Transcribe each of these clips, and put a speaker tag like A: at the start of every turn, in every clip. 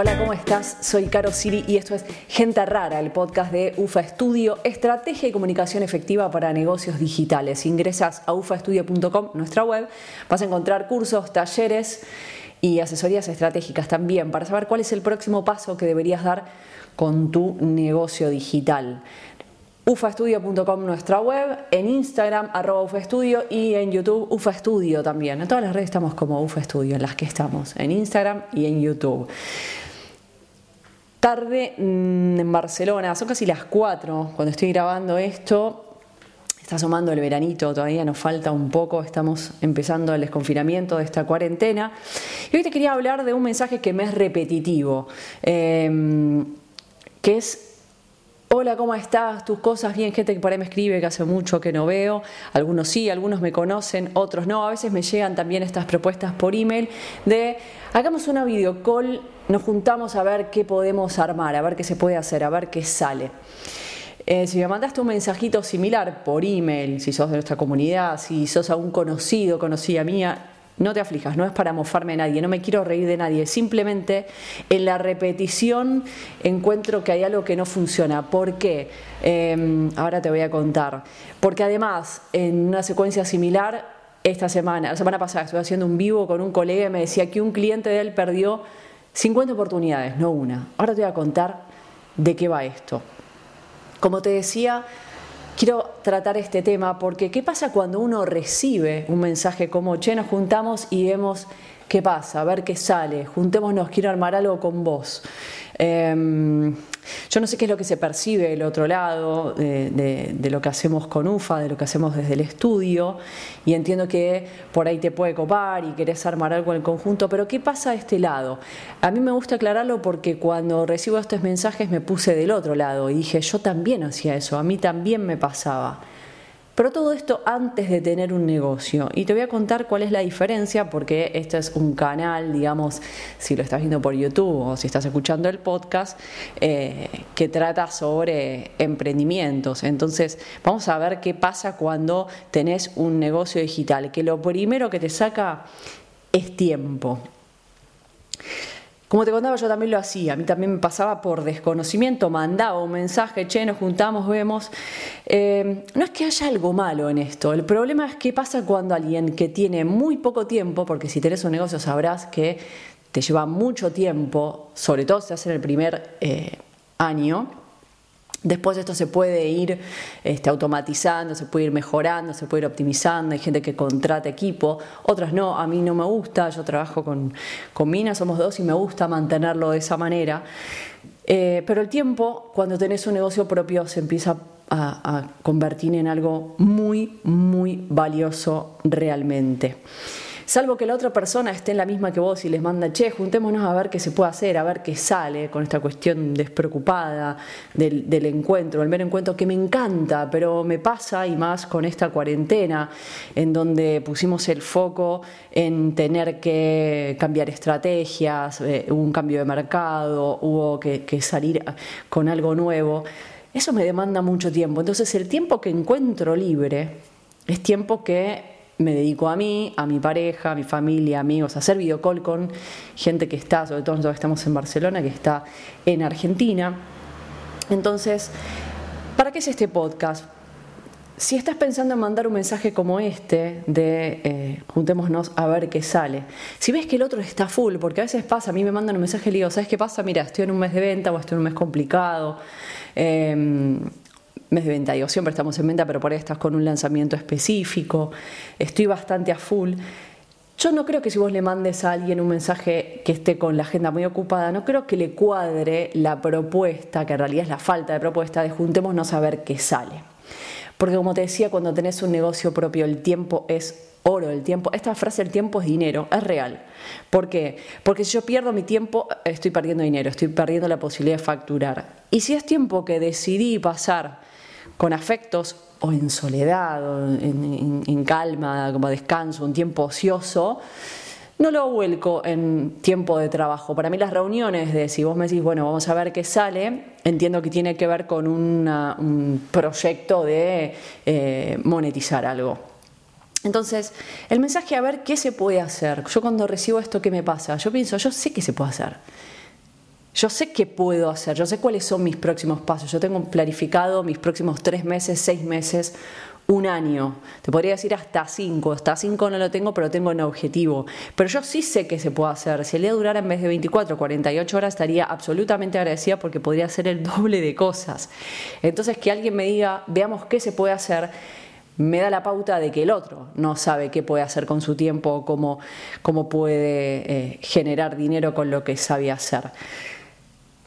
A: Hola, ¿cómo estás? Soy Caro Siri y esto es Gente Rara, el podcast de UFA Estudio, Estrategia y Comunicación Efectiva para Negocios Digitales. Ingresas a ufaestudio.com, nuestra web, vas a encontrar cursos, talleres y asesorías estratégicas también para saber cuál es el próximo paso que deberías dar con tu negocio digital ufaestudio.com nuestra web, en Instagram arroba ufaestudio y en YouTube ufaestudio también. En todas las redes estamos como ufaestudio, en las que estamos, en Instagram y en YouTube. Tarde mm, en Barcelona, son casi las 4 cuando estoy grabando esto. Está asomando el veranito, todavía nos falta un poco, estamos empezando el desconfinamiento de esta cuarentena. Y hoy te quería hablar de un mensaje que me es repetitivo, eh, que es Hola, ¿cómo estás? ¿Tus cosas bien? Gente que por ahí me escribe que hace mucho que no veo. Algunos sí, algunos me conocen, otros no. A veces me llegan también estas propuestas por email de hagamos una video call, nos juntamos a ver qué podemos armar, a ver qué se puede hacer, a ver qué sale. Eh, si me mandaste un mensajito similar por email, si sos de nuestra comunidad, si sos a un conocido, conocida mía, no te aflijas, no es para mofarme a nadie, no me quiero reír de nadie, simplemente en la repetición encuentro que hay algo que no funciona. ¿Por qué? Em, ahora te voy a contar. Porque además, en una secuencia similar, esta semana, la semana pasada estuve haciendo un vivo con un colega y me decía que un cliente de él perdió 50 oportunidades, no una. Ahora te voy a contar de qué va esto. Como te decía, quiero tratar este tema porque ¿qué pasa cuando uno recibe un mensaje como, che, nos juntamos y vemos qué pasa, a ver qué sale, juntémonos, quiero armar algo con vos? Em, yo no sé qué es lo que se percibe del otro lado, de, lo que hacemos con UFA, de lo que hacemos desde el estudio, y entiendo que por ahí te puede copar y querés armar algo en el conjunto, pero ¿qué pasa de este lado? A mí me gusta aclararlo porque cuando recibo estos mensajes me puse del otro lado y dije, yo también hacía eso, a mí también me pasaba. Pero todo esto antes de tener un negocio. Y te voy a contar cuál es la diferencia, porque este es un canal, digamos, si lo estás viendo por YouTube o si estás escuchando el podcast, eh, que trata sobre emprendimientos. Entonces, vamos a ver qué pasa cuando tenés un negocio digital, que lo primero que te saca es tiempo. Como te contaba, yo también lo hacía, a mí también me pasaba por desconocimiento, mandaba un mensaje, che, nos juntamos, vemos. Eh, no es que haya algo malo en esto, el problema es qué pasa cuando alguien que tiene muy poco tiempo, porque si tenés un negocio sabrás que te lleva mucho tiempo, sobre todo si hace en el primer eh, año, Después esto se puede ir este, automatizando, se puede ir mejorando, se puede ir optimizando. Hay gente que contrata equipo, otras no. A mí no me gusta, yo trabajo con, con Mina, somos dos y me gusta mantenerlo de esa manera. Eh, pero el tiempo, cuando tenés un negocio propio, se empieza a, a convertir en algo muy, muy valioso realmente salvo que la otra persona esté en la misma que vos y les manda, che, juntémonos a ver qué se puede hacer, a ver qué sale con esta cuestión despreocupada del, encuentro, el mero encuentro que me encanta, pero me pasa y más con esta cuarentena, en donde pusimos el foco en tener que cambiar estrategias, eh, hubo un cambio de mercado, hubo que, que salir con algo nuevo. Eso me demanda mucho tiempo. Entonces el tiempo que encuentro libre es tiempo que me dedico a mí, a mi pareja, a mi familia, amigos, a hacer videocall con gente que está, sobre todo nosotros estamos en Barcelona, que está en Argentina. Entonces, ¿para qué es este podcast? Si estás pensando en mandar un mensaje como este, de eh, juntémonos a ver qué sale, si ves que el otro está full, porque a veces pasa, a mí me mandan un mensaje y le digo, ¿sabes qué pasa? Mira, estoy en un mes de venta o estoy en un mes complicado, eh, mes de venta. Digo, siempre estamos en venta, pero por ahí estás con un lanzamiento específico. Estoy bastante a full. Yo no creo que si vos le mandes a alguien un mensaje que esté con la agenda muy ocupada, no creo que le cuadre la propuesta, que en realidad es la falta de propuesta, de juntémonos a ver qué sale. Porque como te decía, cuando tenés un negocio propio, el tiempo es oro, el tiempo. Esta frase, el tiempo es dinero, es real. ¿Por qué? Porque si yo pierdo mi tiempo, estoy perdiendo dinero, estoy perdiendo la posibilidad de facturar. Y si es tiempo que decidí pasar con afectos o en soledad, o en, calma, como descanso, un tiempo ocioso, no lo vuelco en tiempo de trabajo. Para mí las reuniones de si vos me decís, bueno, vamos a ver qué sale, entiendo que tiene que ver con un proyecto de eh, monetizar algo. Entonces, el mensaje a ver qué se puede hacer. Yo cuando recibo esto, ¿qué me pasa? Yo pienso, yo sé qué se puede hacer. Yo sé qué puedo hacer, yo sé cuáles son mis próximos pasos, yo tengo planificado mis próximos tres meses, seis meses, un año. Te podría decir hasta cinco, hasta cinco no lo tengo, pero tengo un objetivo. Pero yo sí sé que se puede hacer. Si el día durara en vez de 24, 48 horas, estaría absolutamente agradecida porque podría hacer el doble de cosas. Entonces, que alguien me diga, veamos qué se puede hacer me da la pauta de que el otro no sabe qué puede hacer con su tiempo, cómo, cómo puede eh, generar dinero con lo que sabe hacer.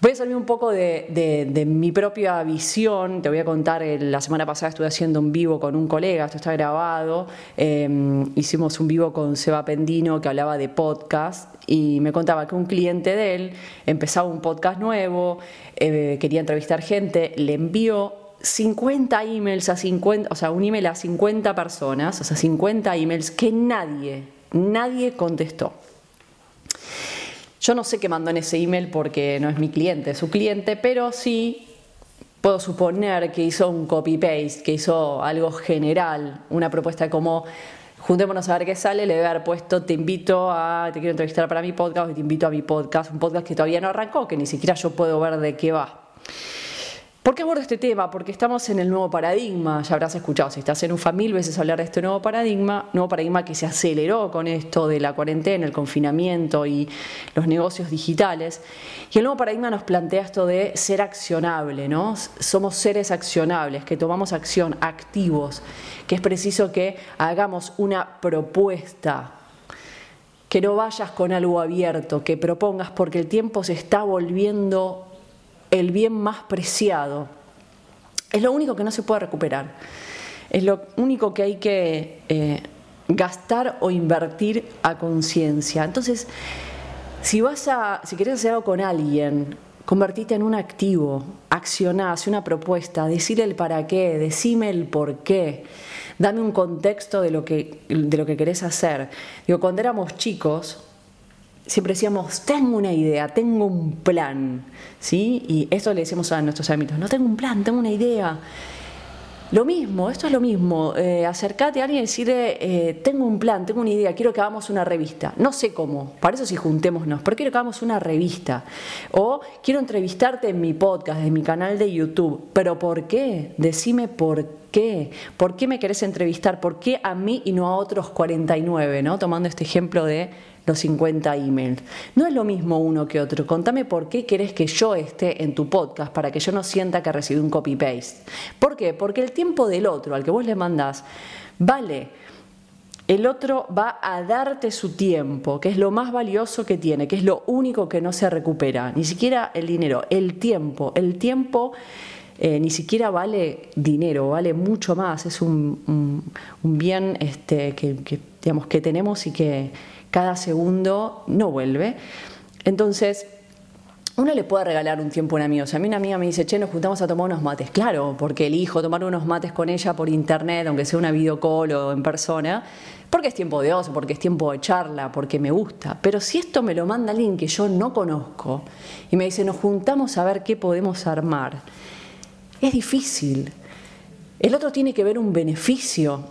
A: Voy a salir un poco de, mi propia visión. Te voy a contar, la semana pasada estuve haciendo un vivo con un colega, esto está grabado. Em, hicimos un vivo con Seba Pendino que hablaba de podcast y me contaba que un cliente de él empezaba un podcast nuevo, eh, quería entrevistar gente, le envió 50 emails a 50, o sea, un email a 50 personas, o sea, 50 emails que nadie, nadie contestó. Yo no sé qué mandó en ese email porque no es mi cliente, es su cliente, pero sí puedo suponer que hizo un copy-paste, que hizo algo general, una propuesta como juntémonos a ver qué sale, le debe haber puesto te invito a, te quiero entrevistar para mi podcast, te invito a mi podcast, un podcast que todavía no arrancó, que ni siquiera yo puedo ver de qué va. ¿Por qué abordo este tema? Porque estamos en el nuevo paradigma, ya habrás escuchado, si estás en un mil veces hablar de este nuevo paradigma, nuevo paradigma que se aceleró con esto de la cuarentena, el confinamiento y los negocios digitales. Y el nuevo paradigma nos plantea esto de ser accionable, ¿no? Somos seres accionables, que tomamos acción, activos, que es preciso que hagamos una propuesta, que no vayas con algo abierto, que propongas, porque el tiempo se está volviendo el bien más preciado. Es lo único que no se puede recuperar. Es lo único que hay que eh, gastar o invertir a conciencia. Entonces, si vas a, si quieres hacer algo con alguien, convertite en un activo, accioná, hace una propuesta, decirle el para qué, decime el por qué, dame un contexto de lo que, de lo que querés hacer. Digo, cuando éramos chicos, siempre decíamos, tengo una idea, tengo un plan, ¿sí? Y esto le decimos a nuestros amigos, no tengo un plan, tengo una idea. Lo mismo, esto es lo mismo, eh, acercate a alguien y decirle, eh, tengo un plan, tengo una idea, quiero que hagamos una revista. No sé cómo, para eso sí juntémonos, pero quiero que hagamos una revista. O quiero entrevistarte en mi podcast, en mi canal de YouTube. ¿Pero por qué? Decime por qué. ¿Por qué me querés entrevistar? ¿Por qué a mí y no a otros 49? ¿no? Tomando este ejemplo de los 50 emails. No es lo mismo uno que otro. Contame por qué querés que yo esté en tu podcast para que yo no sienta que recibí un copy-paste. ¿Por qué? Porque el tiempo del otro al que vos le mandás vale. El otro va a darte su tiempo, que es lo más valioso que tiene, que es lo único que no se recupera. Ni siquiera el dinero, el tiempo. El tiempo eh, ni siquiera vale dinero, vale mucho más. Es un, bien este, que, digamos, que tenemos y que, cada segundo no vuelve. Entonces, uno le puede regalar un tiempo a un amigo. O sea, a mí una amiga me dice, che, nos juntamos a tomar unos mates. Claro, porque elijo tomar unos mates con ella por internet, aunque sea una videocall o en persona, porque es tiempo de ocio, porque es tiempo de charla, porque me gusta. Pero si esto me lo manda alguien que yo no conozco y me dice, nos juntamos a ver qué podemos armar, es difícil. El otro tiene que ver un beneficio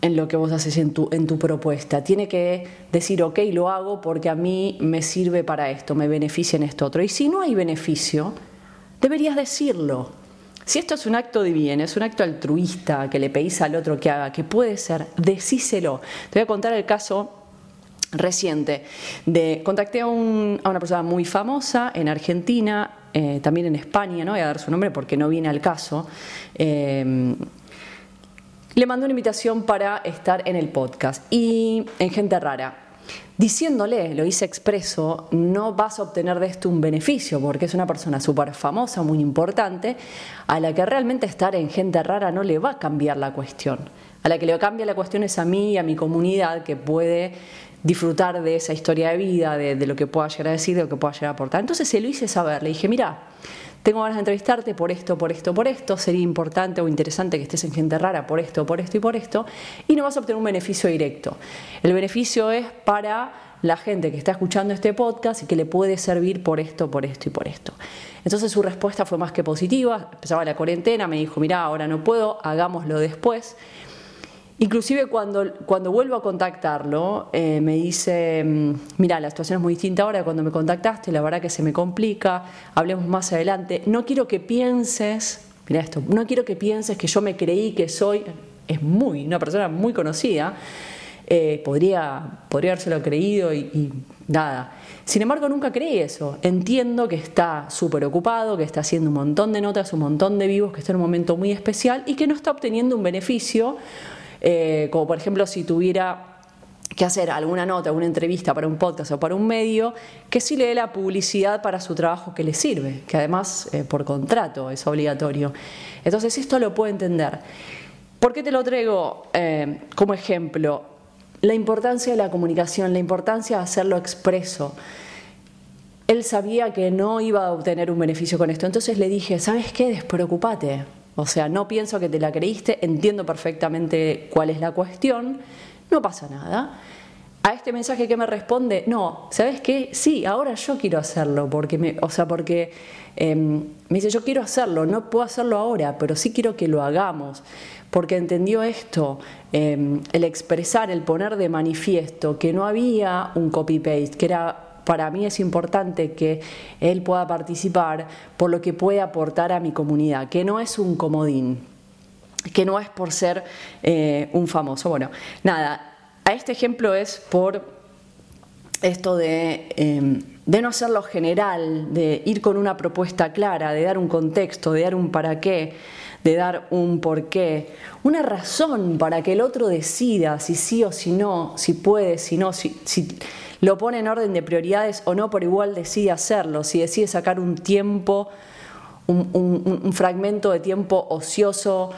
A: en lo que vos haces en tu, en tu propuesta. Tiene que decir, ok, lo hago porque a mí me sirve para esto, me beneficia en esto otro. Y si no hay beneficio, deberías decirlo. Si esto es un acto de bien, es un acto altruista que le pedís al otro que haga, que puede ser, decíselo. Te voy a contar el caso reciente de contacté a, una persona muy famosa en Argentina, eh, también en España, no voy a dar su nombre porque no viene al caso. Eh, le mandó una invitación para estar en el podcast y en Gente Rara. Diciéndole, lo hice expreso, no vas a obtener de esto un beneficio porque es una persona súper famosa, muy importante, a la que realmente estar en gente rara no le va a cambiar la cuestión. A la que le cambia la cuestión es a mí y a mi comunidad que puede disfrutar de esa historia de vida, de, de, lo que pueda llegar a decir, de lo que pueda llegar a aportar. Entonces se lo hice saber, le dije, mira, tengo ganas de entrevistarte por esto, por esto, por esto, sería importante o interesante que estés en gente rara por esto, por esto y por esto, y no vas a obtener un beneficio directo. El beneficio es para la gente que está escuchando este podcast y que le puede servir por esto, por esto y por esto. Entonces su respuesta fue más que positiva, empezaba la cuarentena, me dijo, mira, ahora no puedo, hagámoslo después. Inclusive cuando, cuando vuelvo a contactarlo, eh, me dice, mm, mira, la situación es muy distinta ahora cuando me contactaste, la verdad que se me complica, hablemos más adelante. No quiero que pienses, mira esto, no quiero que pienses que yo me creí que soy, es muy, una persona muy conocida, eh, podría, podría habérselo creído y, y nada. Sin embargo, nunca creí eso. Entiendo que está súper ocupado, que está haciendo un montón de notas, un montón de vivos, que está en un momento muy especial y que no está obteniendo un beneficio eh, como por ejemplo si tuviera que hacer alguna nota, alguna entrevista para un podcast o para un medio, que sí le dé la publicidad para su trabajo que le sirve, que además eh, por contrato es obligatorio. Entonces esto lo puedo entender. ¿Por qué te lo traigo eh, como ejemplo? La importancia de la comunicación, la importancia de hacerlo expreso. Él sabía que no iba a obtener un beneficio con esto, entonces le dije, ¿sabes qué? Despreocúpate, o sea, no pienso que te la creíste, entiendo perfectamente cuál es la cuestión, no pasa nada. A este mensaje que me responde, no, ¿sabes qué? Sí, ahora yo quiero hacerlo, porque me, o sea, porque em, me dice, yo quiero hacerlo, no puedo hacerlo ahora, pero sí quiero que lo hagamos, porque entendió esto, em, el expresar, el poner de manifiesto que no había un copy-paste, que era para mí es importante que él pueda participar por lo que puede aportar a mi comunidad, que no es un comodín, que no es por ser eh, un famoso. Bueno, nada, a este ejemplo es por esto de, em, de no general, de ir con una propuesta clara, de dar un contexto, de dar un para qué de dar un porqué, una razón para que el otro decida si sí o si no, si puede, si no, si, lo pone en orden de prioridades o no, por igual decide hacerlo, si decide sacar un tiempo, un, fragmento de tiempo ocioso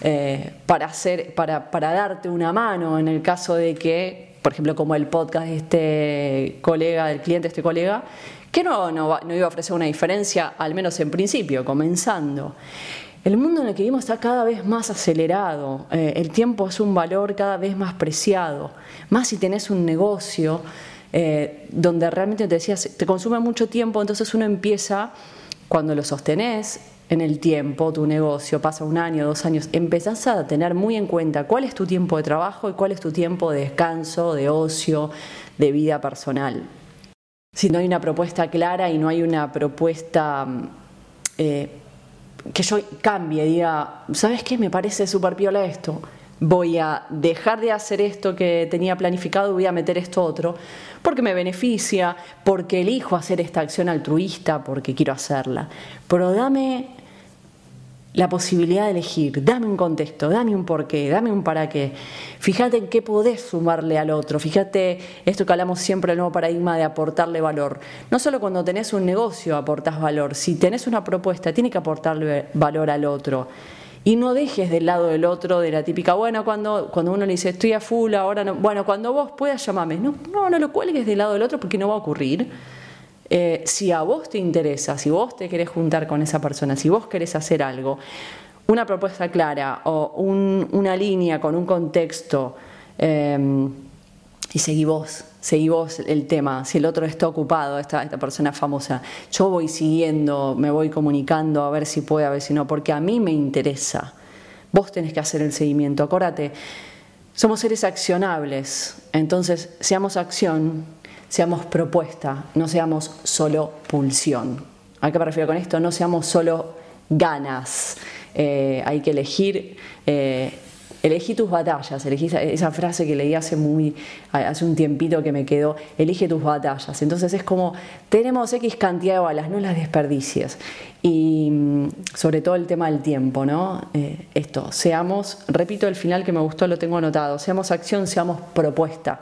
A: eh, para, hacer, para, para darte una mano en el caso de que, por ejemplo, como el podcast de este colega, del cliente, este colega, que no, no, no iba a ofrecer una diferencia, al menos en principio, comenzando. El mundo en el que vivimos está cada vez más acelerado, eh, el tiempo es un valor cada vez más preciado, más si tenés un negocio eh, donde realmente te decías, te consume mucho tiempo, entonces uno empieza, cuando lo sostenés en el tiempo, tu negocio, pasa un año, dos años, empezás a tener muy en cuenta cuál es tu tiempo de trabajo y cuál es tu tiempo de descanso, de ocio, de vida personal. Si no hay una propuesta clara y no hay una propuesta... Eh, que yo cambie, diga, ¿sabes qué? Me parece súper piola esto voy a dejar de hacer esto que tenía planificado y voy a meter esto otro, porque me beneficia, porque elijo hacer esta acción altruista, porque quiero hacerla. Pero dame la posibilidad de elegir, dame un contexto, dame un porqué, dame un para qué. Fíjate en qué podés sumarle al otro, fíjate esto que hablamos siempre, el nuevo paradigma de aportarle valor. No solo cuando tenés un negocio aportás valor, si tenés una propuesta, tiene que aportarle valor al otro. Y no dejes del lado del otro de la típica, bueno, cuando, cuando uno le dice estoy a full, ahora no, bueno, cuando vos puedas llamame. No, no, no lo cuelgues del lado del otro porque no va a ocurrir. Eh, si a vos te interesa, si vos te querés juntar con esa persona, si vos querés hacer algo, una propuesta clara o una línea con un contexto, eh, y seguí vos, seguí vos el tema, si el otro está ocupado, esta, esta persona famosa, yo voy siguiendo, me voy comunicando a ver si puede, a ver si no, porque a mí me interesa. Vos tenés que hacer el seguimiento, acuérdate, somos seres accionables, entonces seamos acción, seamos propuesta, no seamos solo pulsión. ¿A qué me refiero con esto? No seamos solo ganas. Eh, hay que elegir eh, elegí tus batallas, elegí esa, frase que leí hace, muy, hace un tiempito que me quedó, elige tus batallas. Entonces es como, tenemos X cantidad de balas, no las desperdicies. Y mm, sobre todo el tema del tiempo, ¿no? Eh, esto, seamos, repito el final que me gustó, lo tengo anotado, seamos acción, seamos propuesta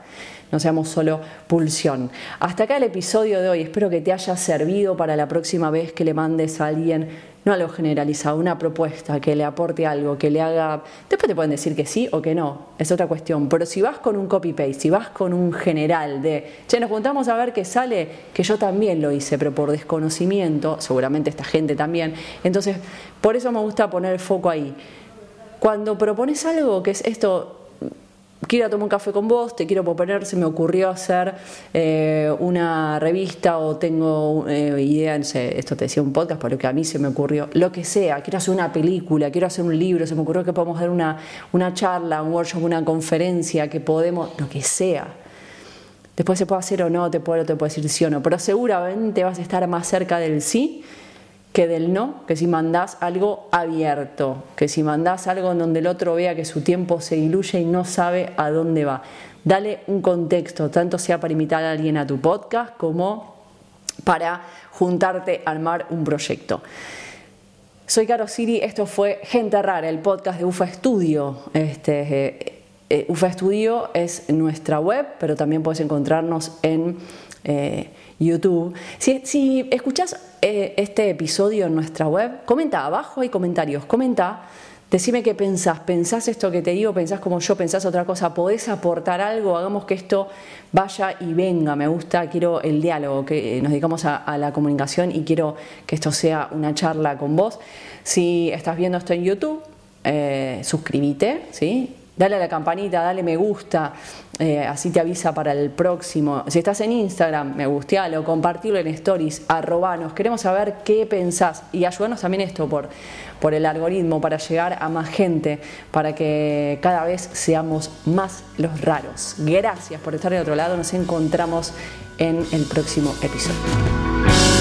A: no seamos solo pulsión. Hasta acá el episodio de hoy, espero que te haya servido para la próxima vez que le mandes a alguien no algo generalizado, una propuesta que le aporte algo, que le haga... Después te pueden decir que sí o que no, es otra cuestión, pero si vas con un copy-paste, si vas con un general de, che, nos juntamos a ver qué sale, que yo también lo hice, pero por desconocimiento, seguramente esta gente también, entonces por eso me gusta poner el foco ahí. Cuando propones algo que es esto, quiero tomar un café con vos, te quiero proponer, se me ocurrió hacer eh, una revista o tengo eh, idea, no sé, esto te decía un podcast, pero que a mí se me ocurrió, lo que sea, quiero hacer una película, quiero hacer un libro, se me ocurrió que podemos dar una, una charla, un workshop, una conferencia, que podemos, lo que sea. Después se puede hacer o no, te puedo, te puedo decir sí o no, pero seguramente vas a estar más cerca del sí que del no, que si mandás algo abierto, que si mandás algo en donde el otro vea que su tiempo se diluye y no sabe a dónde va. Dale un contexto, tanto sea para invitar a alguien a tu podcast como para juntarte a armar un proyecto. Soy Caro Siri, esto fue Gente Rara, el podcast de UFA Studio. Este, eh, eh, UFA Studio es nuestra web, pero también puedes encontrarnos en eh, YouTube. Si, si escuchas eh, este episodio en nuestra web, comenta abajo, hay comentarios, comenta, decime qué pensás, pensás esto que te digo, pensás como yo, pensás otra cosa, podés aportar algo, hagamos que esto vaya y venga, me gusta, quiero el diálogo, que nos dedicamos a, la comunicación y quiero que esto sea una charla con vos. Si estás viendo esto en YouTube, eh, suscríbete, ¿sí? Dale a la campanita, dale me gusta, eh, así te avisa para el próximo. Si estás en Instagram, me gustealo, compartirlo en stories, arrobanos, queremos saber qué pensás y ayúdanos también esto por, por el algoritmo para llegar a más gente, para que cada vez seamos más los raros. Gracias por estar de otro lado, nos encontramos en el próximo episodio.